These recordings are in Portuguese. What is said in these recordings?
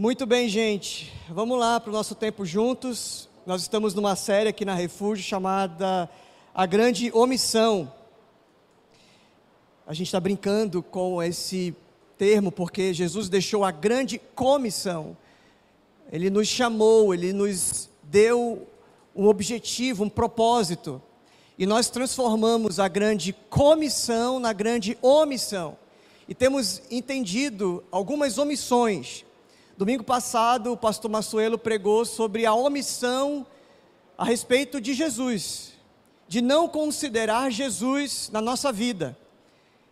Muito bem, gente. Vamos lá para o nosso tempo juntos. Nós estamos numa série aqui na Refúgio chamada A Grande Omissão. A gente está brincando com esse termo porque Jesus deixou a grande comissão. Ele nos chamou, ele nos deu um objetivo, um propósito. E nós transformamos a grande comissão na grande omissão. E temos entendido algumas omissões. Domingo passado, o pastor Massuelo pregou sobre a omissão a respeito de Jesus, de não considerar Jesus na nossa vida.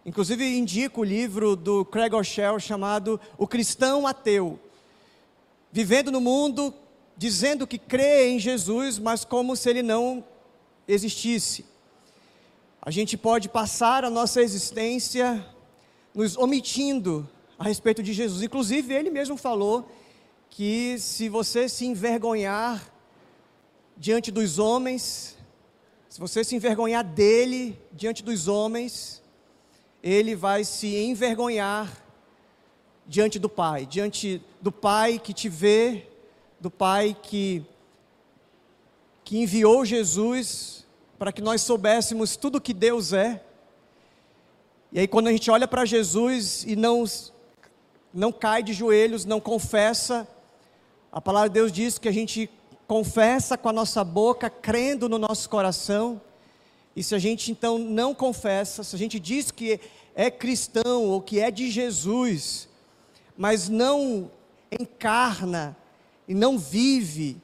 Inclusive, indico o livro do Craig Rochelle chamado O Cristão Ateu. Vivendo no mundo, dizendo que crê em Jesus, mas como se ele não existisse. A gente pode passar a nossa existência nos omitindo a respeito de Jesus. Inclusive, ele mesmo falou que se você se envergonhar diante dos homens, se você se envergonhar dele diante dos homens, ele vai se envergonhar diante do Pai, diante do Pai que te vê, do Pai que que enviou Jesus para que nós soubéssemos tudo que Deus é. E aí quando a gente olha para Jesus e não não cai de joelhos, não confessa, a palavra de Deus diz que a gente confessa com a nossa boca, crendo no nosso coração. E se a gente então não confessa, se a gente diz que é cristão ou que é de Jesus, mas não encarna e não vive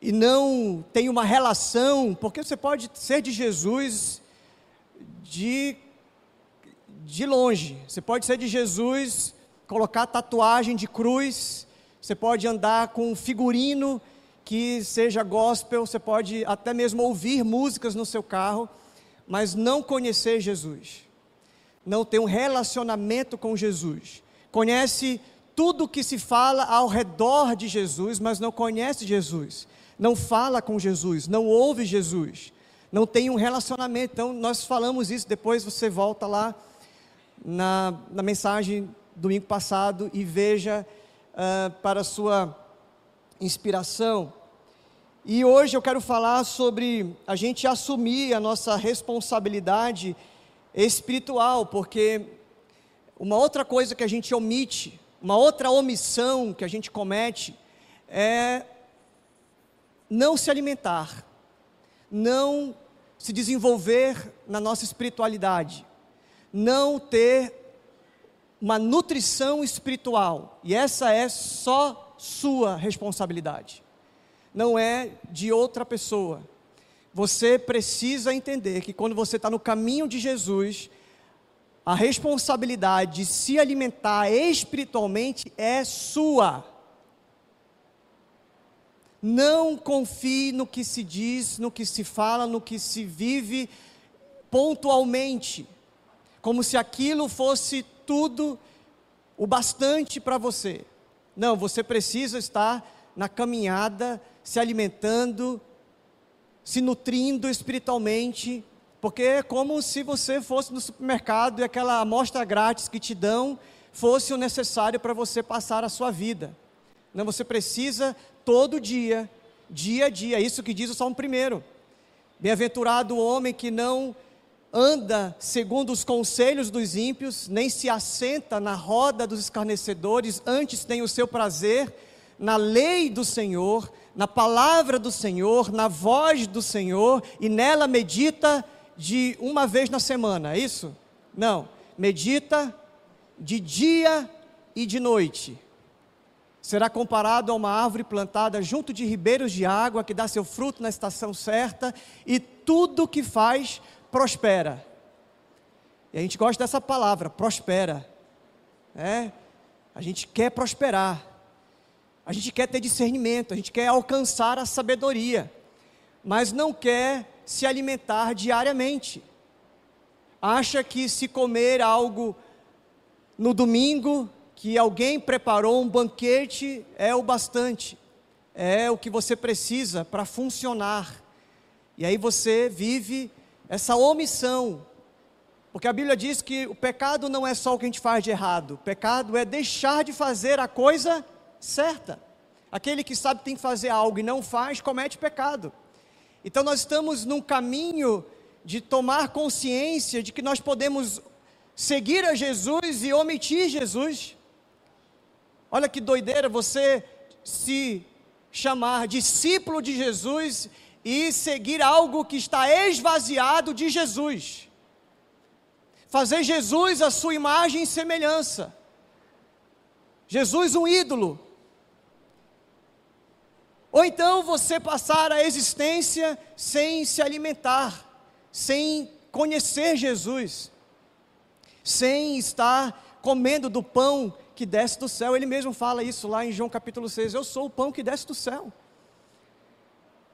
e não tem uma relação, porque você pode ser de Jesus de, de longe, você pode ser de Jesus, colocar tatuagem de cruz, você pode andar com um figurino que seja gospel, você pode até mesmo ouvir músicas no seu carro, mas não conhecer Jesus, não ter um relacionamento com Jesus, conhece tudo que se fala ao redor de Jesus, mas não conhece Jesus. Não fala com Jesus, não ouve Jesus, não tem um relacionamento. Então, nós falamos isso, depois você volta lá na, na mensagem domingo passado e veja uh, para sua inspiração. E hoje eu quero falar sobre a gente assumir a nossa responsabilidade espiritual, porque uma outra coisa que a gente omite, uma outra omissão que a gente comete é não se alimentar, não se desenvolver na nossa espiritualidade, não ter uma nutrição espiritual, e essa é só sua responsabilidade, não é de outra pessoa. Você precisa entender que quando você está no caminho de Jesus, a responsabilidade de se alimentar espiritualmente é sua. Não confie no que se diz, no que se fala, no que se vive pontualmente, como se aquilo fosse tudo o bastante para você. Não, você precisa estar na caminhada, se alimentando, se nutrindo espiritualmente, porque é como se você fosse no supermercado e aquela amostra grátis que te dão fosse o necessário para você passar a sua vida. Não, você precisa todo dia, dia a dia, é isso que diz o Salmo 1. Bem-aventurado o homem que não anda segundo os conselhos dos ímpios, nem se assenta na roda dos escarnecedores, antes tem o seu prazer na lei do Senhor, na palavra do Senhor, na voz do Senhor, e nela medita de uma vez na semana, é isso? Não, medita de dia e de noite será comparado a uma árvore plantada junto de ribeiros de água, que dá seu fruto na estação certa, e tudo que faz prospera. E a gente gosta dessa palavra, prospera. É? A gente quer prosperar. A gente quer ter discernimento, a gente quer alcançar a sabedoria, mas não quer se alimentar diariamente. Acha que se comer algo no domingo, que alguém preparou um banquete é o bastante, é o que você precisa para funcionar. E aí você vive essa omissão, porque a Bíblia diz que o pecado não é só o que a gente faz de errado, o pecado é deixar de fazer a coisa certa. Aquele que sabe que tem que fazer algo e não faz, comete pecado. Então nós estamos num caminho de tomar consciência de que nós podemos seguir a Jesus e omitir Jesus. Olha que doideira você se chamar discípulo de Jesus e seguir algo que está esvaziado de Jesus. Fazer Jesus a sua imagem e semelhança. Jesus um ídolo. Ou então você passar a existência sem se alimentar, sem conhecer Jesus, sem estar comendo do pão que desce do céu. Ele mesmo fala isso lá em João capítulo 6. Eu sou o pão que desce do céu.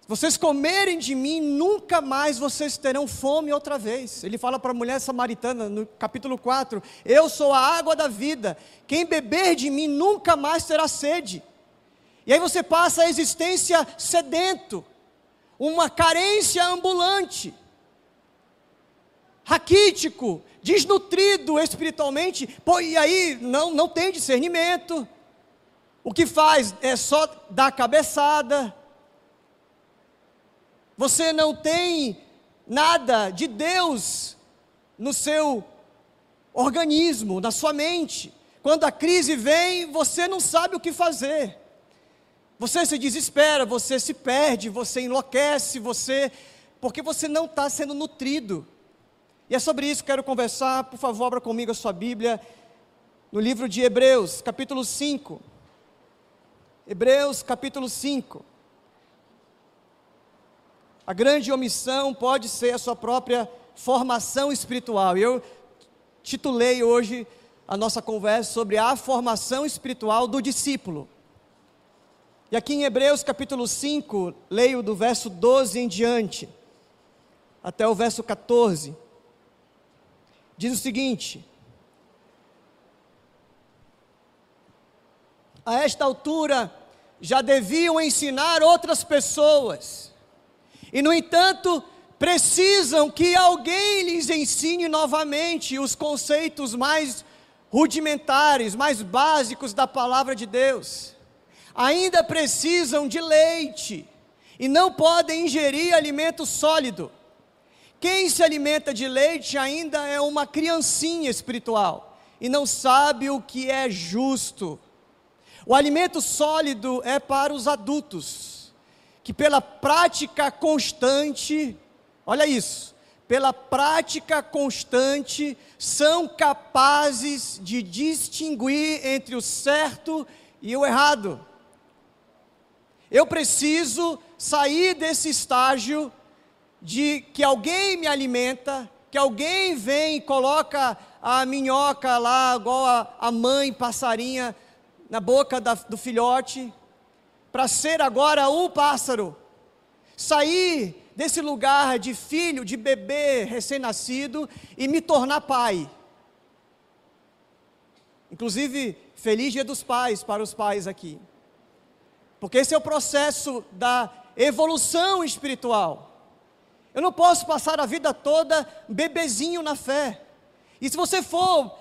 Se vocês comerem de mim, nunca mais vocês terão fome outra vez. Ele fala para a mulher samaritana no capítulo 4: Eu sou a água da vida. Quem beber de mim nunca mais terá sede. E aí você passa a existência sedento, uma carência ambulante, raquítico, desnutrido espiritualmente, pô, e aí não, não tem discernimento. O que faz é só dar cabeçada. Você não tem nada de Deus no seu organismo, na sua mente. Quando a crise vem, você não sabe o que fazer. Você se desespera, você se perde, você enlouquece, você porque você não está sendo nutrido. E é sobre isso que quero conversar. Por favor, abra comigo a sua Bíblia no livro de Hebreus, capítulo 5. Hebreus, capítulo 5. A grande omissão pode ser a sua própria formação espiritual. Eu titulei hoje a nossa conversa sobre a formação espiritual do discípulo. E aqui em Hebreus capítulo 5, leio do verso 12 em diante, até o verso 14. Diz o seguinte: A esta altura já deviam ensinar outras pessoas, e no entanto, precisam que alguém lhes ensine novamente os conceitos mais rudimentares, mais básicos da palavra de Deus ainda precisam de leite e não podem ingerir alimento sólido. Quem se alimenta de leite ainda é uma criancinha espiritual e não sabe o que é justo. O alimento sólido é para os adultos, que pela prática constante, olha isso, pela prática constante, são capazes de distinguir entre o certo e o errado. Eu preciso sair desse estágio de que alguém me alimenta, que alguém vem e coloca a minhoca lá, igual a, a mãe passarinha, na boca da, do filhote, para ser agora um pássaro. Sair desse lugar de filho, de bebê recém-nascido e me tornar pai. Inclusive, feliz dia dos pais para os pais aqui. Porque esse é o processo da evolução espiritual. Eu não posso passar a vida toda bebezinho na fé. E se você for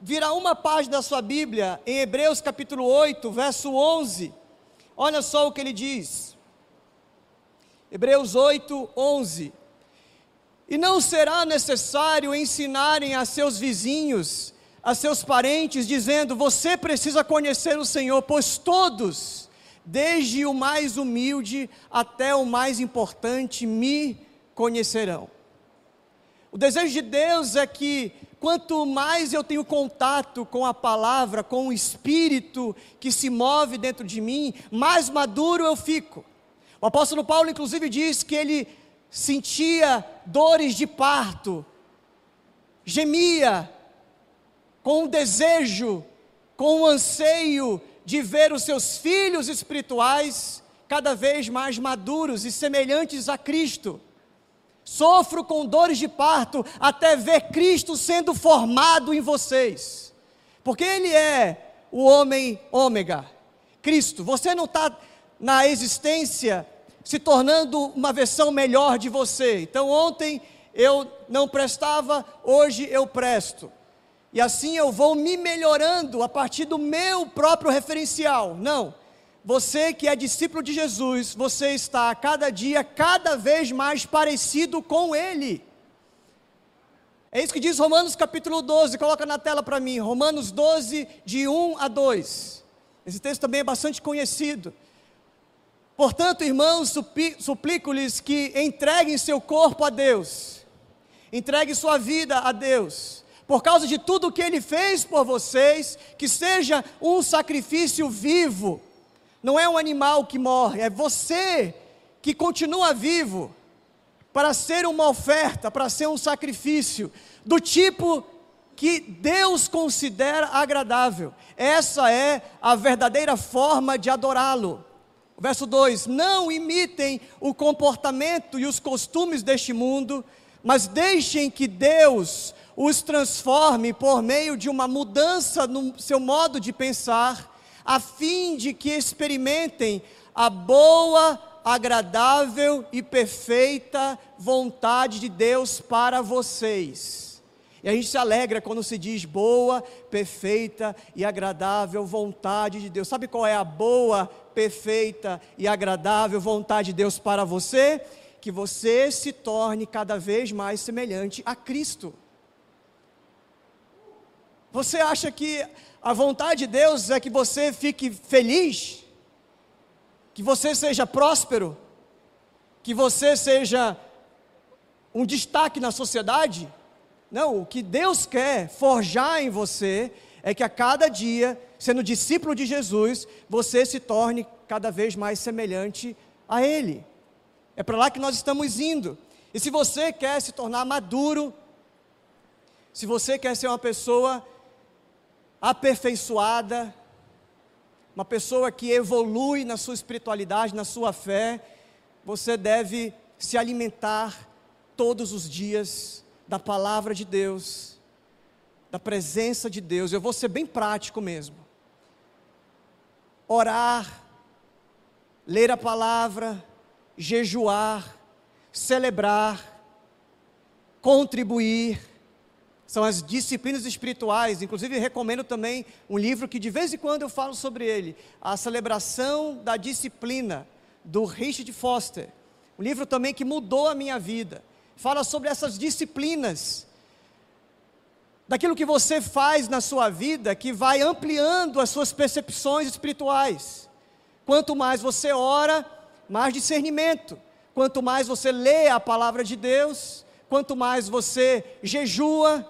virar uma página da sua Bíblia, em Hebreus capítulo 8, verso 11, olha só o que ele diz. Hebreus 8, 11. E não será necessário ensinarem a seus vizinhos, a seus parentes, dizendo: Você precisa conhecer o Senhor, pois todos desde o mais humilde até o mais importante, me conhecerão. O desejo de Deus é que quanto mais eu tenho contato com a palavra, com o espírito que se move dentro de mim, mais maduro eu fico. O apóstolo Paulo, inclusive, diz que ele sentia dores de parto, gemia com o desejo, com o anseio de ver os seus filhos espirituais cada vez mais maduros e semelhantes a Cristo. Sofro com dores de parto até ver Cristo sendo formado em vocês, porque Ele é o homem ômega, Cristo. Você não está na existência se tornando uma versão melhor de você. Então, ontem eu não prestava, hoje eu presto. e assim eu vou me melhorando a partir do meu próprio referencial. Não. Você que é discípulo de Jesus, você está a cada dia cada vez mais parecido com Ele. É isso que diz Romanos capítulo 12, coloca na tela para mim, Romanos 12, de 1 a 2. Esse texto também é bastante conhecido. Portanto, irmãos, suplico-lhes que entreguem seu corpo a Deus, entreguem sua vida a Deus por causa de tudo que Ele fez por vocês, que seja um sacrifício vivo, não é um animal que morre, é você que continua vivo, para ser uma oferta, para ser um sacrifício, do tipo que Deus considera agradável. Essa é a verdadeira forma de adorá-lo. Verso 2: Não imitem o comportamento e os costumes deste mundo, mas deixem que Deus os transforme por meio de uma mudança no seu modo de pensar, a fim de que experimentem a boa, agradável e perfeita vontade de Deus para vocês. E a gente se alegra quando se diz boa, perfeita e agradável vontade de Deus. Sabe qual é a boa, perfeita e agradável vontade de Deus para você? Que você se torne cada vez mais semelhante a Cristo. Você acha que a vontade de Deus é que você fique feliz? Que você seja próspero? Que você seja um destaque na sociedade? Não, o que Deus quer forjar em você é que a cada dia, sendo discípulo de Jesus, você se torne cada vez mais semelhante a Ele. É para lá que nós estamos indo. E se você quer se tornar maduro, se você quer ser uma pessoa aperfeiçoada, uma pessoa que evolui na sua espiritualidade, na sua fé, você deve se alimentar todos os dias da palavra de Deus, da presença de Deus. Eu vou ser bem prático mesmo. Orar, ler a palavra, jejuar, celebrar, contribuir, são as disciplinas espirituais. Inclusive, recomendo também um livro que de vez em quando eu falo sobre ele, A Celebração da Disciplina, do Richard Foster. Um livro também que mudou a minha vida. Fala sobre essas disciplinas, daquilo que você faz na sua vida que vai ampliando as suas percepções espirituais. Quanto mais você ora, mais discernimento. Quanto mais você lê a palavra de Deus, quanto mais você jejua,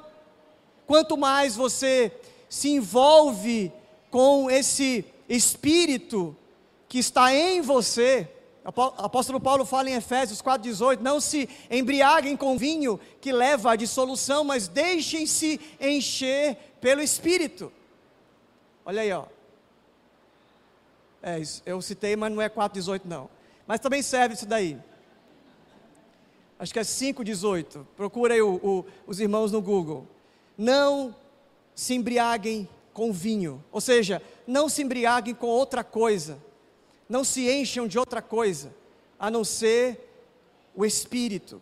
Quanto mais você se envolve com esse espírito que está em você, apóstolo Paulo fala em Efésios 4,18: não se embriaguem com vinho que leva à dissolução, mas deixem-se encher pelo Espírito. Olha aí, ó. É, eu citei, mas não é 4,18 não. Mas também serve isso daí. Acho que é 5,18. Procura aí o, o, os irmãos no Google não se embriaguem com vinho, ou seja, não se embriaguem com outra coisa, não se encham de outra coisa, a não ser o espírito.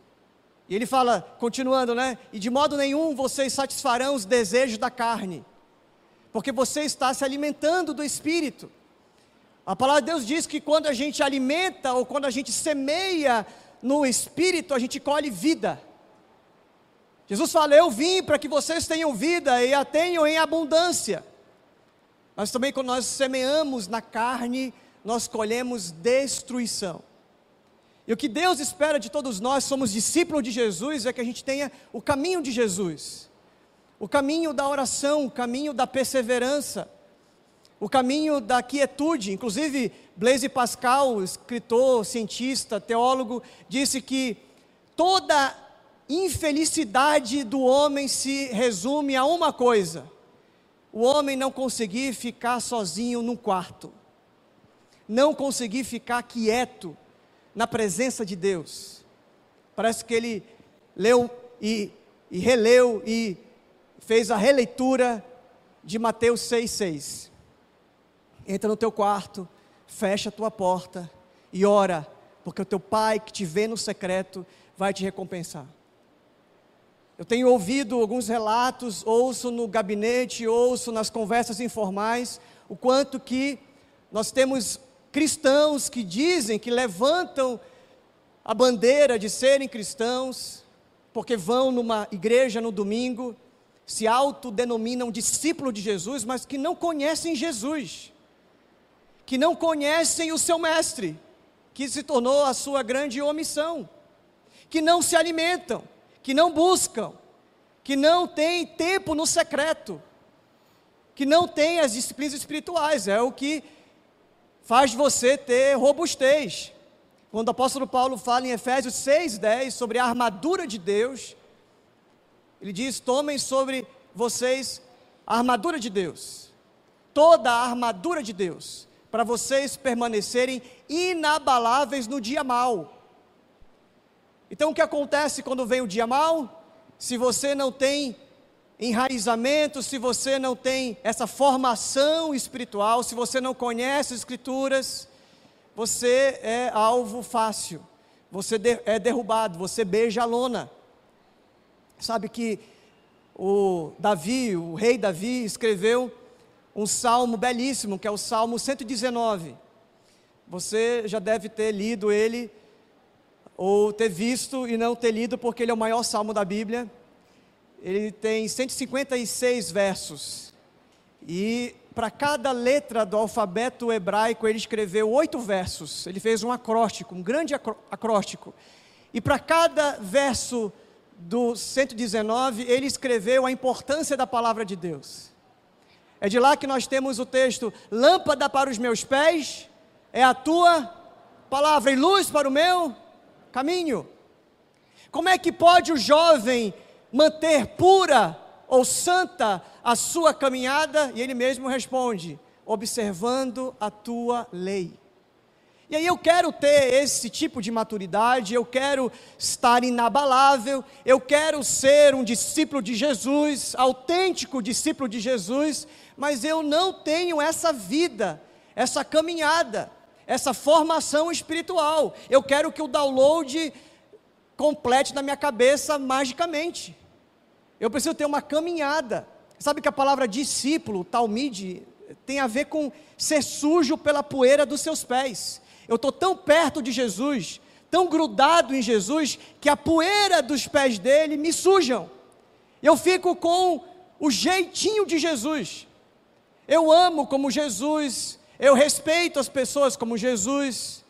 E ele fala, continuando, né? E de modo nenhum vocês satisfarão os desejos da carne, porque você está se alimentando do espírito. A palavra de Deus diz que quando a gente alimenta ou quando a gente semeia no espírito, a gente colhe vida. Jesus fala: Eu vim para que vocês tenham vida e a tenham em abundância. Mas também, quando nós semeamos na carne, nós colhemos destruição. E o que Deus espera de todos nós, somos discípulos de Jesus, é que a gente tenha o caminho de Jesus, o caminho da oração, o caminho da perseverança, o caminho da quietude. Inclusive, Blaise Pascal, escritor, cientista, teólogo, disse que toda infelicidade do homem se resume a uma coisa: o homem não conseguir ficar sozinho num quarto, não conseguir ficar quieto na presença de Deus. Parece que ele leu e, e releu e fez a releitura de Mateus 6,6. Entra no teu quarto, fecha a tua porta e ora, porque o teu pai que te vê no secreto vai te recompensar. Eu tenho ouvido alguns relatos, ouço no gabinete, ouço nas conversas informais, o quanto que nós temos cristãos que dizem que levantam a bandeira de serem cristãos, porque vão numa igreja no domingo, se autodenominam discípulo de Jesus, mas que não conhecem Jesus, que não conhecem o seu mestre, que se tornou a sua grande omissão, que não se alimentam, que não buscam, que não têm tempo no secreto, que não têm as disciplinas espirituais, é o que faz você ter robustez. Quando o apóstolo Paulo fala em Efésios 6:10 sobre a armadura de Deus, ele diz: "Tomem sobre vocês a armadura de Deus, toda a armadura de Deus, para vocês permanecerem inabaláveis no dia mau." Então o que acontece quando vem o dia mau? Se você não tem enraizamento, se você não tem essa formação espiritual, se você não conhece as Escrituras, você é alvo fácil, você é derrubado, você beija a lona. Sabe que o Davi, o rei Davi, escreveu um salmo belíssimo, que é o Salmo 119. Você já deve ter lido ele, ou ter visto e não ter lido, porque ele é o maior salmo da Bíblia ele tem 156 versos. E para cada letra do alfabeto hebraico ele escreveu oito versos. Ele fez um acróstico, um grande acróstico. E para cada verso do 119 ele escreveu a importância da palavra de Deus. É de lá que nós temos o texto: Lâmpada para os meus pés é a tua palavra e luz para o meu caminho. Como é que pode o jovem manter pura ou santa a sua caminhada? E ele mesmo responde: observando a tua lei. E aí eu quero ter esse tipo de maturidade, eu quero estar inabalável, eu quero ser um discípulo de Jesus, autêntico discípulo de Jesus, mas eu não tenho essa vida, essa caminhada, essa formação espiritual. Eu quero que o download complete na minha cabeça magicamente. Eu preciso ter uma caminhada. Sabe que a palavra discípulo, talmide, tem a ver com ser sujo pela poeira dos seus pés. Eu estou tão perto de Jesus, tão grudado em Jesus, que a poeira dos pés dele me sujam. Eu fico com o jeitinho de Jesus. Eu amo como Jesus, eu respeito as pessoas como Jesus,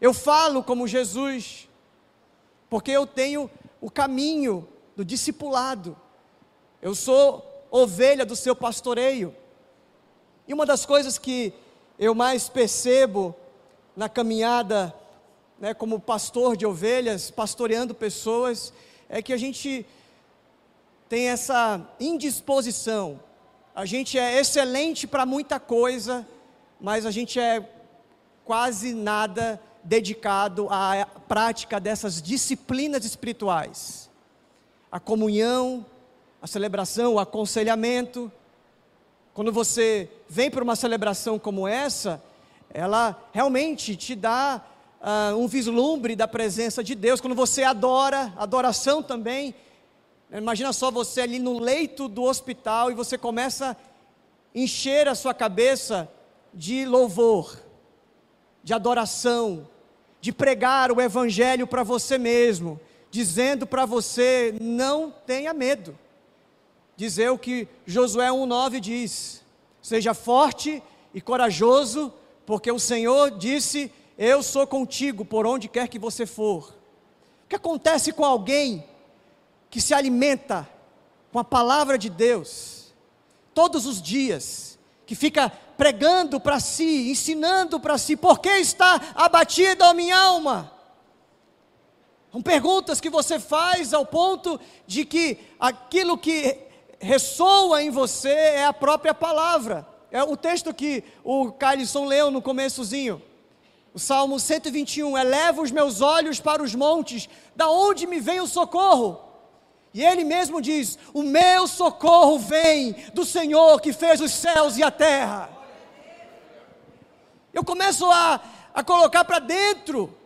eu falo como Jesus, porque eu tenho o caminho do discipulado. Eu sou ovelha do seu pastoreio. E uma das coisas que eu mais percebo na caminhada, né, como pastor de ovelhas, pastoreando pessoas, é que a gente tem essa indisposição. A gente é excelente para muita coisa, mas a gente é quase nada dedicado à prática dessas disciplinas espirituais a comunhão, a celebração, o aconselhamento. Quando você vem para uma celebração como essa, ela realmente te dá uh, um vislumbre da presença de Deus. Quando você adora, adoração também. Imagina só você ali no leito do hospital e você começa a encher a sua cabeça de louvor, de adoração, de pregar o Evangelho para você mesmo, dizendo para você: não tenha medo. Dizer o que Josué 1,9 diz: seja forte e corajoso, porque o Senhor disse: Eu sou contigo por onde quer que você for. O que acontece com alguém que se alimenta com a palavra de Deus todos os dias, que fica pregando para si, ensinando para si, por que está abatida a minha alma? São perguntas que você faz ao ponto de que aquilo que ressoa em você é a própria palavra. É o texto que o Carlson leu no começozinho. O Salmo 121, eleva os meus olhos para os montes, da onde me vem o socorro? E ele mesmo diz: O meu socorro vem do Senhor que fez os céus e a terra. Eu começo a, a colocar para dentro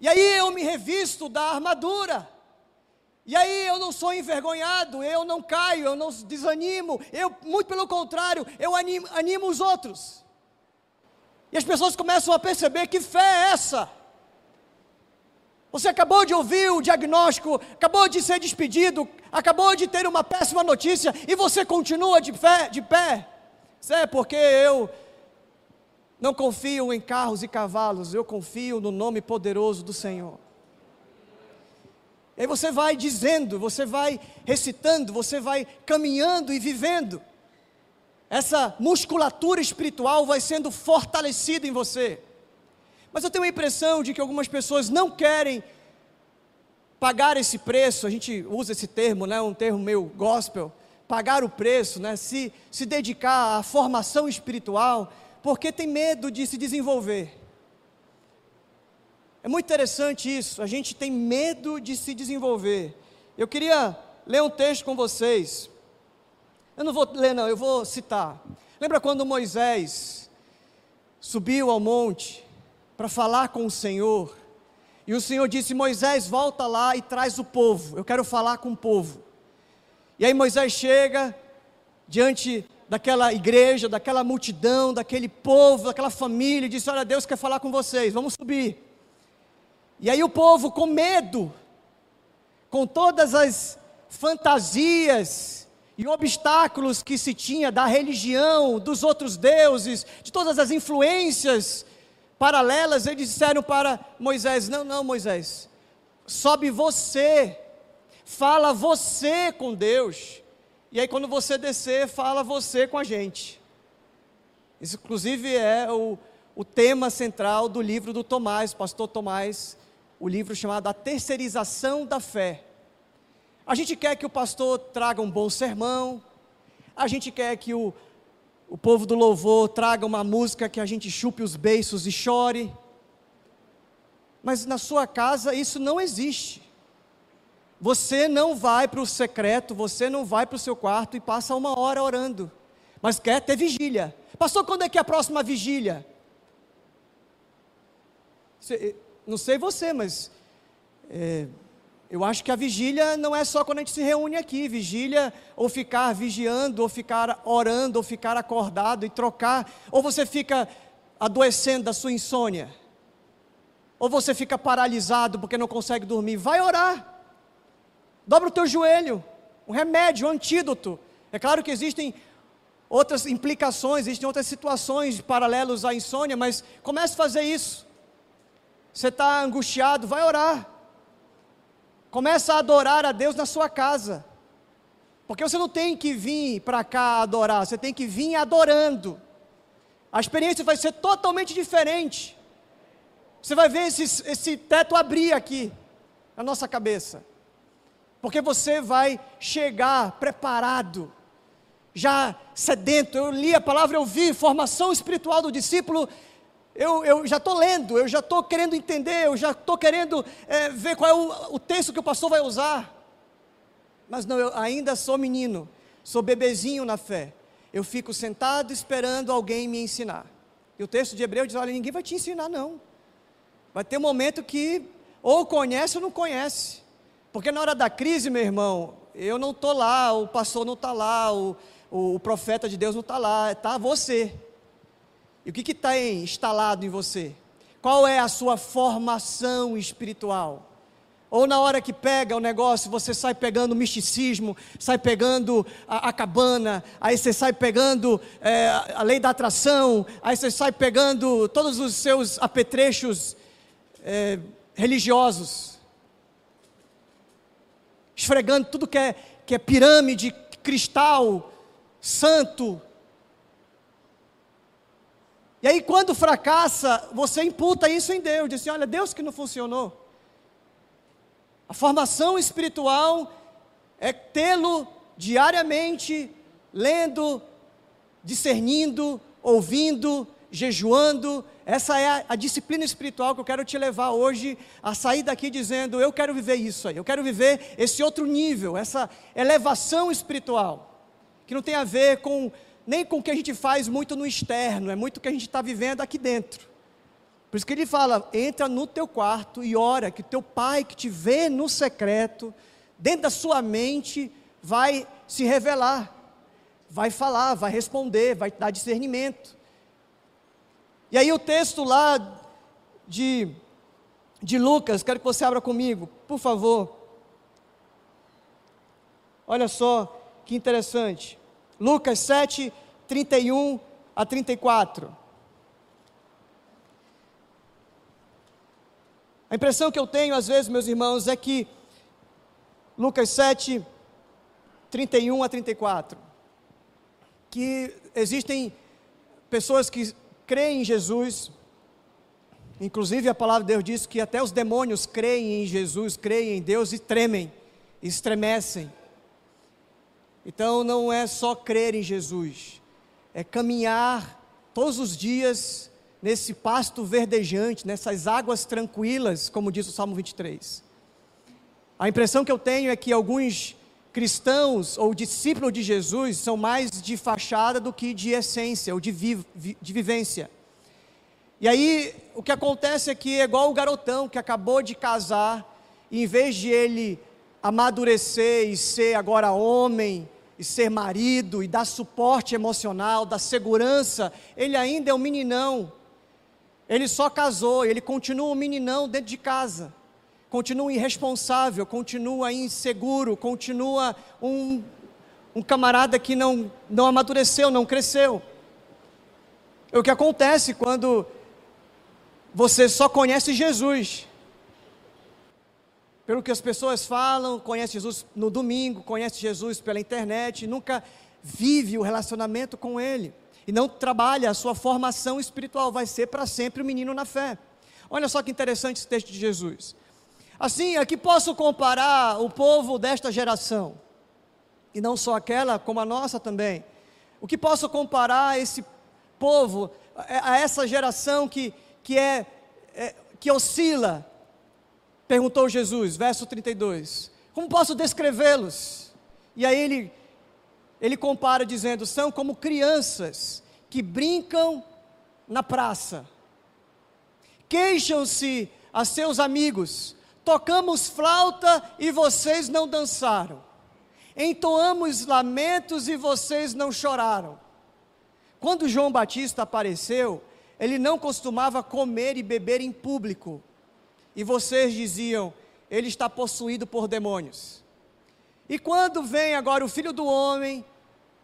e aí eu me revisto da armadura. E aí eu não sou envergonhado, eu não caio, eu não desanimo, eu, muito pelo contrário, eu animo, animo os outros. E as pessoas começam a perceber que fé é essa. Você acabou de ouvir o diagnóstico, acabou de ser despedido, acabou de ter uma péssima notícia e você continua de pé, de pé. Isso é porque eu não confio em carros e cavalos, eu confio no nome poderoso do Senhor. E aí você vai dizendo, você vai recitando, você vai caminhando e vivendo. Essa musculatura espiritual vai sendo fortalecida em você. Mas eu tenho a impressão de que algumas pessoas não querem pagar esse preço, a gente usa esse termo, né, um termo meio gospel, pagar o preço, né, se, se dedicar à formação espiritual, porque tem medo de se desenvolver. É muito interessante isso, a gente tem medo de se desenvolver. Eu queria ler um texto com vocês. Eu não vou ler, não, eu vou citar. Lembra quando Moisés subiu ao monte para falar com o Senhor? E o Senhor disse: Moisés, volta lá e traz o povo. Eu quero falar com o povo. E aí Moisés chega diante daquela igreja, daquela multidão, daquele povo, daquela família, e disse: Olha, Deus quer falar com vocês, vamos subir. E aí o povo, com medo, com todas as fantasias e obstáculos que se tinha da religião, dos outros deuses, de todas as influências paralelas, eles disseram para Moisés: Não, não, Moisés, sobe você, fala você com Deus, e aí quando você descer, fala você com a gente. Isso, inclusive, é o, o tema central do livro do Tomás, pastor Tomás, o livro chamado A Terceirização da Fé. A gente quer que o pastor traga um bom sermão, a gente quer que o, o povo do louvor traga uma música que a gente chupe os beiços e chore. Mas na sua casa isso não existe. Você não vai para o secreto, você não vai para o seu quarto e passa uma hora orando. Mas quer ter vigília. Pastor, quando é que é a próxima vigília? não sei você, mas é, eu acho que a vigília não é só quando a gente se reúne aqui. Vigília, ou ficar vigiando, ou ficar orando, ou ficar acordado e trocar. Ou você fica adoecendo da sua insônia. Ou você fica paralisado porque não consegue dormir. Vai orar. Dobra o teu joelho. Um remédio, um antídoto. É claro que existem outras implicações, existem outras situações paralelas à insônia, mas comece a fazer isso. Você está angustiado, vai orar. Começa a adorar a Deus na sua casa. Porque você não tem que vir para cá adorar, você tem que vir adorando. A experiência vai ser totalmente diferente. Você vai ver esse, esse teto abrir aqui, na nossa cabeça. Porque você vai chegar preparado, já sedento. Eu li a palavra, eu vi formação espiritual do discípulo eu, eu já estou lendo, eu já estou querendo entender, eu já estou querendo é, ver qual é o, o texto que o pastor vai usar. Mas não, eu ainda sou menino, sou bebezinho na fé. Eu fico sentado esperando alguém me ensinar. E o texto de Hebreu diz: olha, ninguém vai te ensinar, não. Vai ter um momento que ou conhece ou não conhece. Porque na hora da crise, meu irmão, eu não estou lá, o pastor não está lá, o, o, o profeta de Deus não está lá, está você. E o que está instalado em você? Qual é a sua formação espiritual? Ou na hora que pega o negócio, você sai pegando misticismo, sai pegando a, a cabana, aí você sai pegando é, a lei da atração, aí você sai pegando todos os seus apetrechos é, religiosos, esfregando tudo que é, que é pirâmide, cristal, santo, e aí, quando fracassa, você imputa isso em Deus, diz assim: olha, Deus que não funcionou. A formação espiritual é tê-lo diariamente, lendo, discernindo, ouvindo, jejuando. Essa é a, disciplina espiritual que eu quero te levar hoje a sair daqui dizendo: eu quero viver isso aí, eu quero viver esse outro nível, essa elevação espiritual, que não tem a ver com nem com o que a gente faz muito no externo, é muito o que a gente está vivendo aqui dentro. Por isso que ele fala: entra no teu quarto e ora, que teu pai que te vê no secreto dentro da sua mente, vai se revelar, vai falar, vai responder, vai dar discernimento. E aí o texto lá de, de Lucas, quero que você abra comigo, por favor. Olha só que interessante. Lucas 7, 31 a 34. A impressão que eu tenho, às vezes, meus irmãos, é que Lucas 7, 31 a 34, que existem pessoas que creem em Jesus, inclusive a palavra de Deus diz que até os demônios creem em Jesus, creem em Deus e tremem, estremecem. Então não é só crer em Jesus, é caminhar todos os dias nesse pasto verdejante, nessas águas tranquilas, como diz o Salmo 23. A impressão que eu tenho é que alguns cristãos ou discípulos de Jesus são mais de fachada do que de essência ou de, vi, de vivência. E aí o que acontece é que é igual o garotão que acabou de casar, e em vez de ele amadurecer e ser agora homem, e ser marido e dar suporte emocional, dar segurança, ele ainda é um meninão. Ele só casou, ele continua um meninão dentro de casa. Continua irresponsável, continua inseguro, continua um, um camarada que não, não amadureceu, não cresceu. É o que acontece quando você só conhece Jesus pelo que as pessoas falam, conhece Jesus no domingo, conhece Jesus pela internet, nunca vive o relacionamento com Ele e não trabalha a sua formação espiritual, vai ser para sempre o um menino na fé. Olha só que interessante esse texto de Jesus. Assim, aqui posso comparar o povo desta geração, e não só aquela, como a nossa também. O que posso comparar esse povo a essa geração que, que é, é que oscila Perguntou Jesus, verso 32. Como posso descrevê-los? E aí ele, ele compara dizendo: são como crianças que brincam na praça. Queixam-se a seus amigos: tocamos flauta e vocês não dançaram. Entoamos lamentos e vocês não choraram. Quando João Batista apareceu, ele não costumava comer e beber em público e vocês diziam: ele está possuído por demônios. E quando vem agora o filho do homem,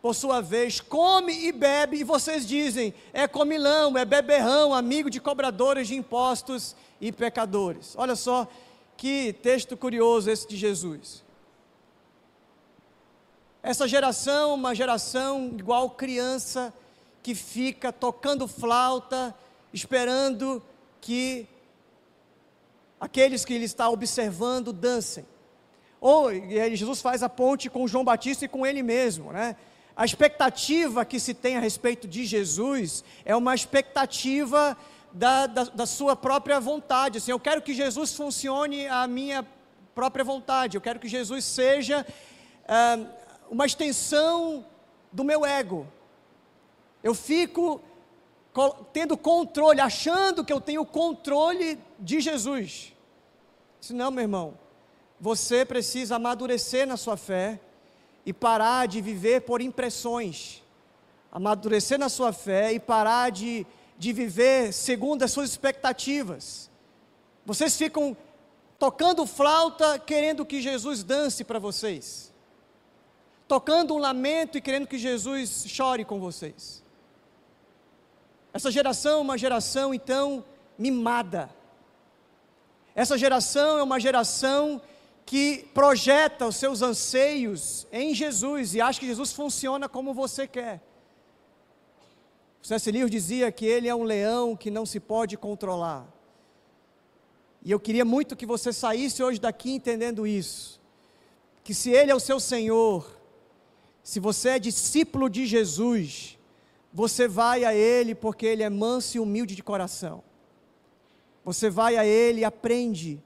por sua vez, come e bebe, e vocês dizem: é comilão, é beberrão, amigo de cobradores de impostos e pecadores. Olha só que texto curioso esse de Jesus. Essa geração, uma geração igual criança que fica tocando flauta, esperando que aqueles que ele está observando dancem. Ou Jesus faz a ponte com João Batista e com ele mesmo, né? A expectativa que se tem a respeito de Jesus é uma expectativa da, da, da sua própria vontade. Assim, eu quero que Jesus funcione a minha própria vontade, eu quero que Jesus seja ah, uma extensão do meu ego. Eu fico tendo controle, achando que eu tenho controle de Jesus. Se não, meu irmão, você precisa amadurecer na sua fé e parar de viver por impressões. Amadurecer na sua fé e parar de, de viver segundo as suas expectativas. Vocês ficam tocando flauta querendo que Jesus dance para vocês. Tocando um lamento e querendo que Jesus chore com vocês. Essa geração é uma geração, então, mimada. Essa geração é uma geração que projeta os seus anseios em Jesus e acha que Jesus funciona como você quer. C.S. Lewis dizia que ele é um leão que não se pode controlar. E eu queria muito que você saísse hoje daqui entendendo isso. Que se ele é o seu Senhor, se você é discípulo de Jesus, você vai a Ele porque Ele é manso e humilde de coração. Você vai a Ele e aprende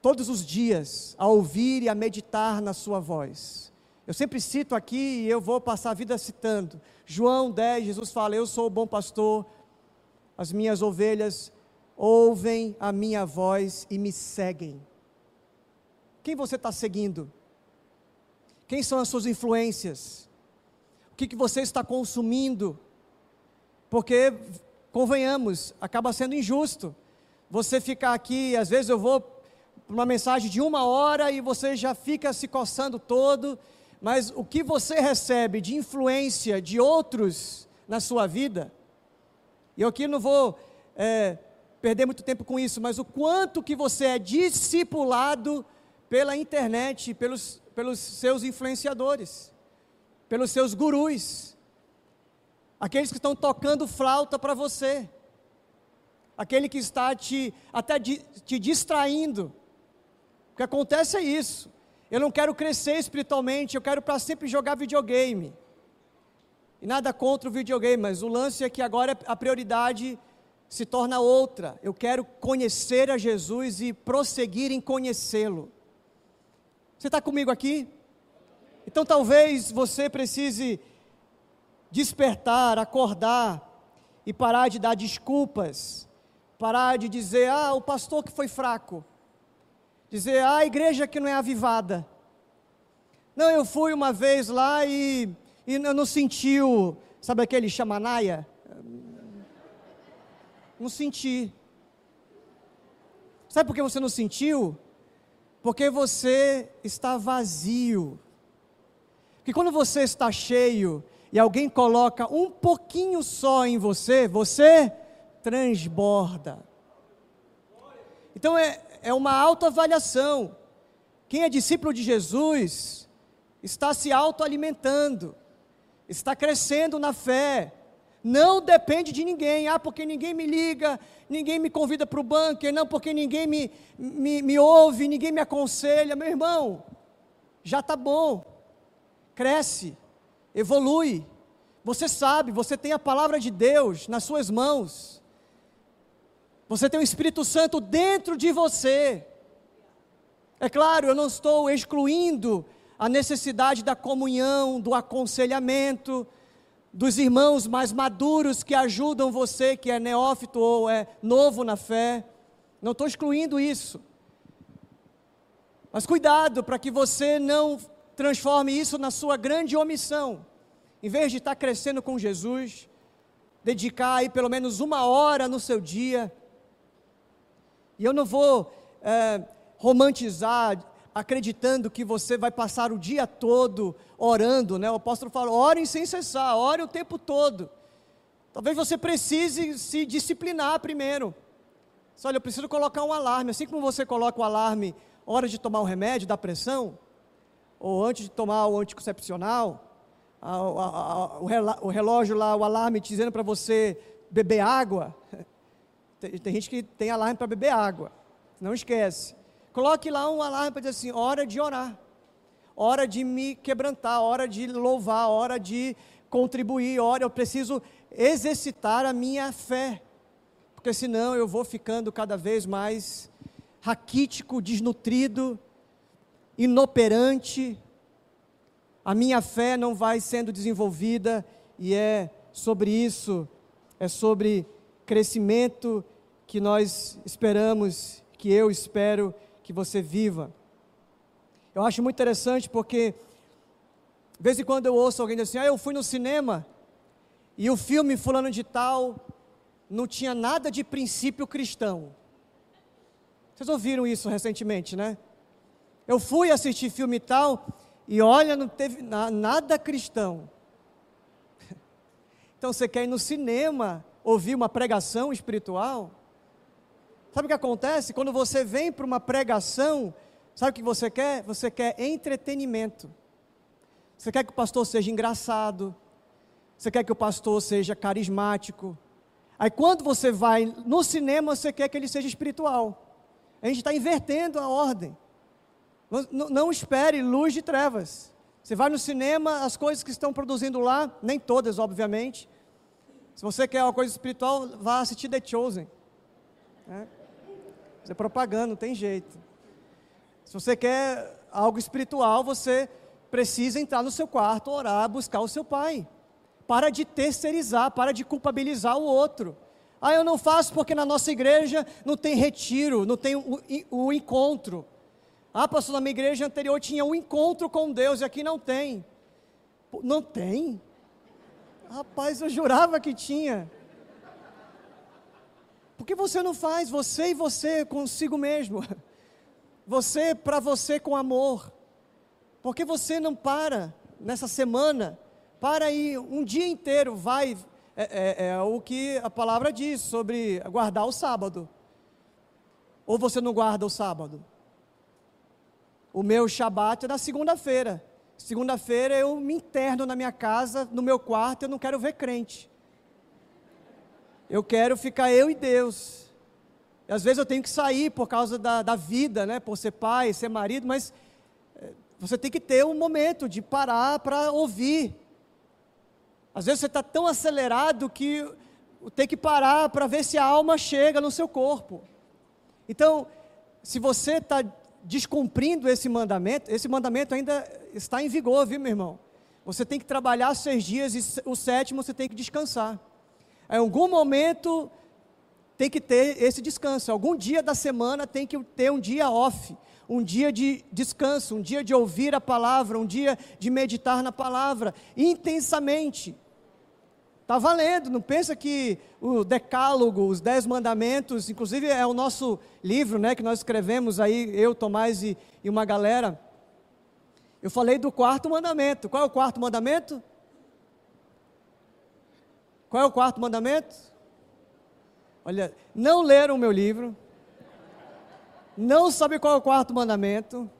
todos os dias a ouvir e a meditar na Sua voz. Eu sempre cito aqui e eu vou passar a vida citando. João 10, Jesus fala: Eu sou o bom pastor, as minhas ovelhas ouvem a minha voz e me seguem. Quem você está seguindo? Quem são as suas influências? O que, que você está consumindo? Porque, convenhamos, acaba sendo injusto. Você ficar aqui, às vezes eu vou para uma mensagem de uma hora e você já fica se coçando todo, mas o que você recebe de influência de outros na sua vida, e eu aqui não vou é, perder muito tempo com isso, mas o quanto que você é discipulado pela internet, pelos, pelos seus influenciadores, pelos seus gurus, aqueles que estão tocando flauta para você, aquele que está te até te, distraindo. O que acontece é isso. Eu não quero crescer espiritualmente, eu quero para sempre jogar videogame. E nada contra o videogame, mas o lance é que agora a prioridade se torna outra. Eu quero conhecer a Jesus e prosseguir em conhecê-lo. Você está comigo aqui? Então talvez você precise despertar, acordar e parar de dar desculpas, parar de dizer, ah, o pastor que foi fraco, dizer, ah, a igreja que não é avivada. Não, eu fui uma vez lá e e não sentiu, sabe aquele chamanaia? Não senti. Sabe por que você não sentiu? Porque você está vazio. Porque quando você está cheio e alguém coloca um pouquinho só em você, você transborda. Então é, é uma autoavaliação. Quem é discípulo de Jesus está se autoalimentando está crescendo na fé, não depende de ninguém, ah, porque ninguém me liga, ninguém me convida para o bunker, não, porque ninguém me, me, me ouve, ninguém me aconselha, meu irmão, já está bom, cresce, evolui, você sabe, você tem a palavra de Deus nas suas mãos, você tem o Espírito Santo dentro de você, é claro, eu não estou excluindo a necessidade da comunhão, do aconselhamento, dos irmãos mais maduros que ajudam você, que é neófito ou é novo na fé. Não estou excluindo isso. Mas cuidado para que você não transforme isso na sua grande omissão. Em vez de estar crescendo com Jesus, dedicar aí pelo menos uma hora no seu dia. E eu não vou é, romantizar, acreditando que você vai passar o dia todo orando, né? O apóstolo fala: orem sem cessar, ore o tempo todo. Talvez você precise se disciplinar primeiro. Olha, eu preciso colocar um alarme. Assim como você coloca o alarme hora de tomar um remédio da pressão, ou antes de tomar o anticoncepcional, a, a, a, o relógio lá, o alarme dizendo para você beber água. Tem, tem gente que tem alarme para beber água. Não esquece. Coloque lá um alarme para dizer assim: hora de orar, hora de me quebrantar, hora de louvar, hora de contribuir, hora eu preciso exercitar a minha fé, porque senão eu vou ficando cada vez mais raquítico, desnutrido, inoperante, a minha fé não vai sendo desenvolvida e é sobre isso, é sobre crescimento que nós esperamos, que eu espero que você viva. Eu acho muito interessante porque, de vez em quando eu ouço alguém dizer assim: ah, eu fui no cinema e o filme Fulano de Tal não tinha nada de princípio cristão. Vocês ouviram isso recentemente, né? Eu fui assistir filme tal e olha, não teve nada cristão. Então você quer ir no cinema ouvir uma pregação espiritual? Sabe o que acontece? Quando você vem para uma pregação, sabe o que você quer? Você quer entretenimento. Você quer que o pastor seja engraçado. Você quer que o pastor seja carismático. Aí quando você vai no cinema, você quer que ele seja espiritual. A gente está invertendo a ordem. Não, não, espere luz de trevas. Você vai no cinema, as coisas que estão produzindo lá, nem todas, obviamente. Se você quer uma coisa espiritual, vá assistir The Chosen. É. Isso é propaganda, não tem jeito. Se você quer algo espiritual, você precisa entrar no seu quarto, orar, buscar o seu pai. Para de terceirizar, para de culpabilizar o outro. Ah, eu não faço porque na nossa igreja não tem retiro, não tem o, o encontro. Ah, pastor, na minha igreja anterior tinha um encontro com Deus e aqui não tem. Não tem? Rapaz, eu jurava que tinha. Por que você não faz? Você e você consigo mesmo. Você para você com amor. Por que você não para nessa semana? Para aí um dia inteiro, vai. É, é, é o que a palavra diz sobre guardar o sábado. Ou você não guarda o sábado? O meu Shabat é na segunda-feira. Segunda-feira eu me interno na minha casa, no meu quarto, eu não quero ver crente. Eu quero ficar eu e Deus. E às vezes eu tenho que sair por causa da, da vida, né? Por ser pai, ser marido, mas eh, você tem que ter um momento de parar para ouvir. Às vezes você está tão acelerado que tem que parar para ver se a alma chega no seu corpo. Então, se você está descumprindo esse mandamento, esse mandamento ainda está em vigor, viu, meu irmão? Você tem que trabalhar seis dias e o sétimo você tem que descansar. Em algum momento tem que ter esse descanso. Algum dia da semana tem que ter um dia off, um dia de descanso, um dia de ouvir a palavra, um dia de meditar na palavra intensamente. Está valendo, não pensa que o decálogo, os dez mandamentos, inclusive é o nosso livro, né, que nós escrevemos aí, eu, Tomás e, e uma galera. Eu falei do quarto mandamento. Qual é o quarto mandamento? Qual é o quarto mandamento? Olha, não leram o meu livro, não sabe qual é o quarto mandamento.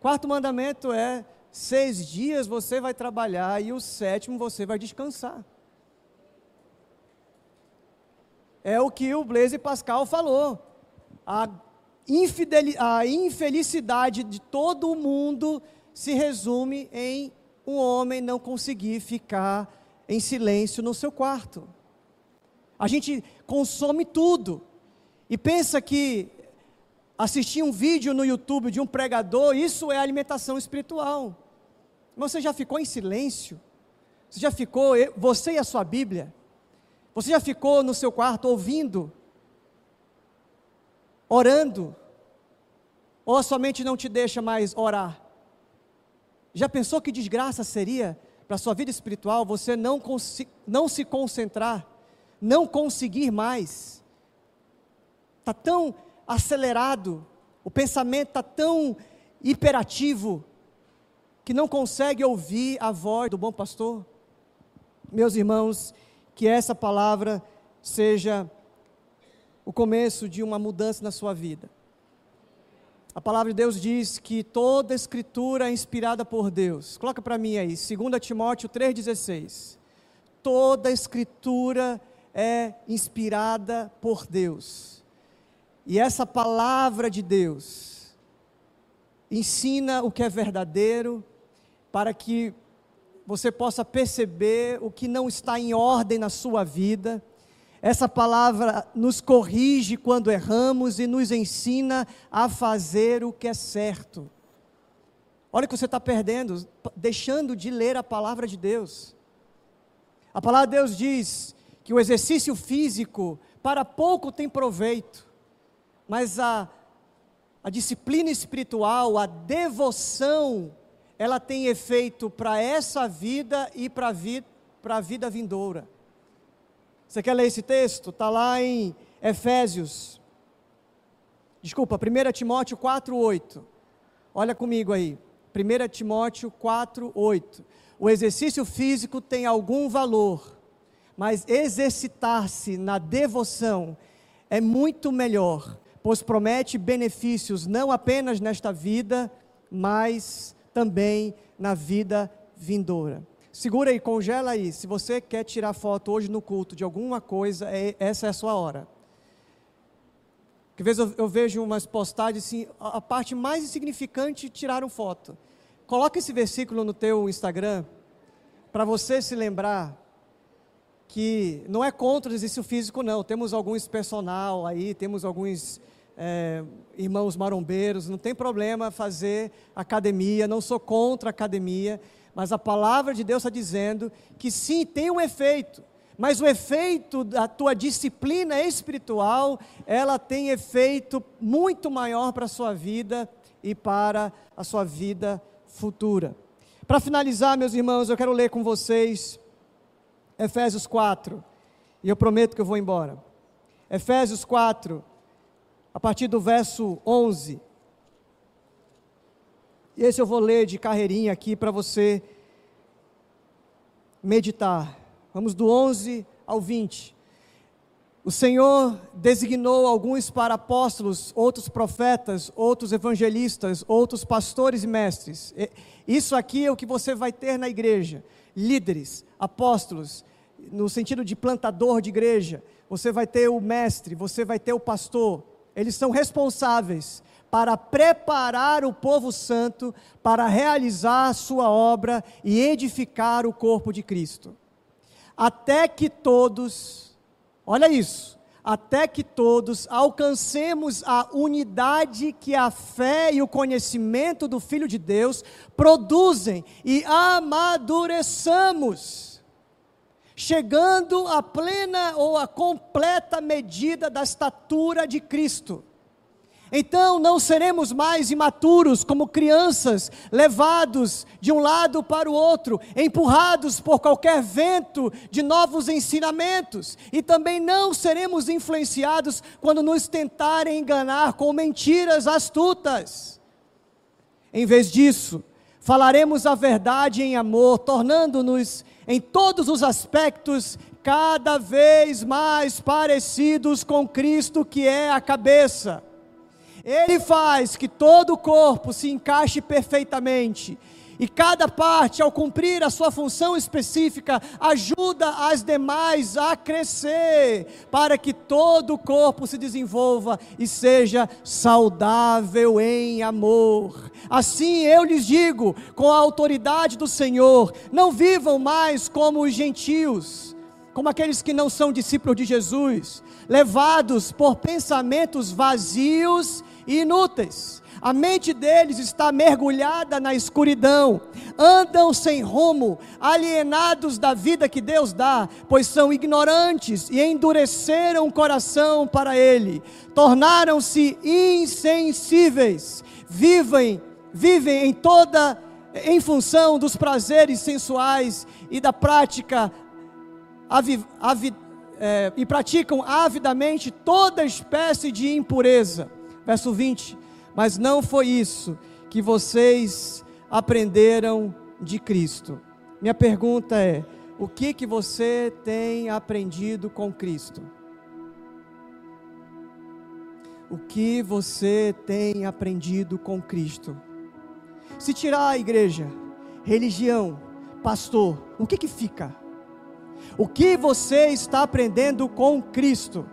Quarto mandamento é: seis dias você vai trabalhar e o sétimo você vai descansar. É o que o Blaise Pascal falou. A, a infelicidade de todo o mundo se resume em um homem não conseguir ficar em silêncio no seu quarto. A gente consome tudo e pensa que assistir um vídeo no YouTube de um pregador, isso é alimentação espiritual. Mas você já ficou em silêncio? Você já ficou, você e a sua Bíblia? Você já ficou no seu quarto ouvindo? Orando? Ou a sua mente não te deixa mais orar? Já pensou que desgraça seria para a sua vida espiritual você não, não se concentrar não conseguir mais. Está tão acelerado, o pensamento está tão hiperativo, que não consegue ouvir a voz do bom pastor. Meus irmãos, que essa palavra seja o começo de uma mudança na sua vida. A palavra de Deus diz que toda escritura é inspirada por Deus. Coloca para mim aí, 2 Timóteo 3,16. Toda escritura é inspirada por Deus. E essa palavra de Deus ensina o que é verdadeiro, para que você possa perceber o que não está em ordem na sua vida. Essa palavra nos corrige quando erramos e nos ensina a fazer o que é certo. Olha o que você está perdendo, deixando de ler a palavra de Deus. A palavra de Deus diz que o exercício físico para pouco tem proveito, mas a, a disciplina espiritual, a devoção, ela tem efeito para essa vida e para vi, a vida vindoura. Você quer ler esse texto? Está lá em Efésios. Desculpa, 1 Timóteo 4,8. Olha comigo aí. 1 Timóteo 4,8. O exercício físico tem algum valor, mas exercitar-se na devoção é muito melhor, pois promete benefícios não apenas nesta vida, mas também na vida vindoura. Segura aí, congela aí. Se você quer tirar foto hoje no culto de alguma coisa, é, essa é a sua hora. Porque às vezes eu, eu vejo umas postagens assim, a, a parte mais insignificante tiraram foto. Coloca esse versículo no teu Instagram para você se lembrar que não é contra o exercício físico, não. Temos alguns personal aí, temos alguns é, irmãos marombeiros, não tem problema fazer academia, não sou contra a academia, mas a palavra de Deus está dizendo que sim, tem um efeito, mas o efeito da tua disciplina espiritual, ela tem efeito muito maior para a sua vida e para a sua vida futura. Para finalizar, meus irmãos, eu quero ler com vocês Efésios 4, e eu prometo que eu vou embora. Efésios 4, a partir do verso 11. E esse eu vou ler de carreirinha aqui para você meditar. Vamos do 11 ao 20. O Senhor designou alguns para apóstolos, outros profetas, outros evangelistas, outros pastores e mestres. Isso aqui é o que você vai ter na igreja: líderes, apóstolos, no sentido de plantador de igreja. Você vai ter o mestre, você vai ter o pastor. Eles são responsáveis para preparar o povo santo para realizar a sua obra e edificar o corpo de Cristo. Até que todos, olha isso, até que todos alcancemos a unidade que a fé e o conhecimento do Filho de Deus produzem e amadureçamos, chegando à plena ou à completa medida da estatura de Cristo então não seremos mais imaturos como crianças, levados de um lado para o outro, empurrados por qualquer vento de novos ensinamentos, e também não seremos influenciados quando nos tentarem enganar com mentiras astutas. Em vez disso, falaremos a verdade em amor, tornando-nos em todos os aspectos cada vez mais parecidos com Cristo, que é a cabeça. Ele faz que todo o corpo se encaixe perfeitamente. E cada parte, ao cumprir a sua função específica, ajuda as demais a crescer, para que todo o corpo se desenvolva e seja saudável em amor. Assim eu lhes digo, com a autoridade do Senhor: não vivam mais como os gentios, como aqueles que não são discípulos de Jesus, levados por pensamentos vazios inúteis. A mente deles está mergulhada na escuridão, andam sem rumo, alienados da vida que Deus dá, pois são ignorantes e endureceram o coração para Ele, tornaram-se insensíveis, vivem, vivem em toda em função dos prazeres sensuais e da prática avi, avi, é, e praticam avidamente toda espécie de impureza. Verso 20. Mas não foi isso que vocês aprenderam de Cristo. Minha pergunta é: o que que você tem aprendido com Cristo? O que você tem aprendido com Cristo? Se tirar a igreja, religião, pastor, o que que fica? O que você está aprendendo com Cristo?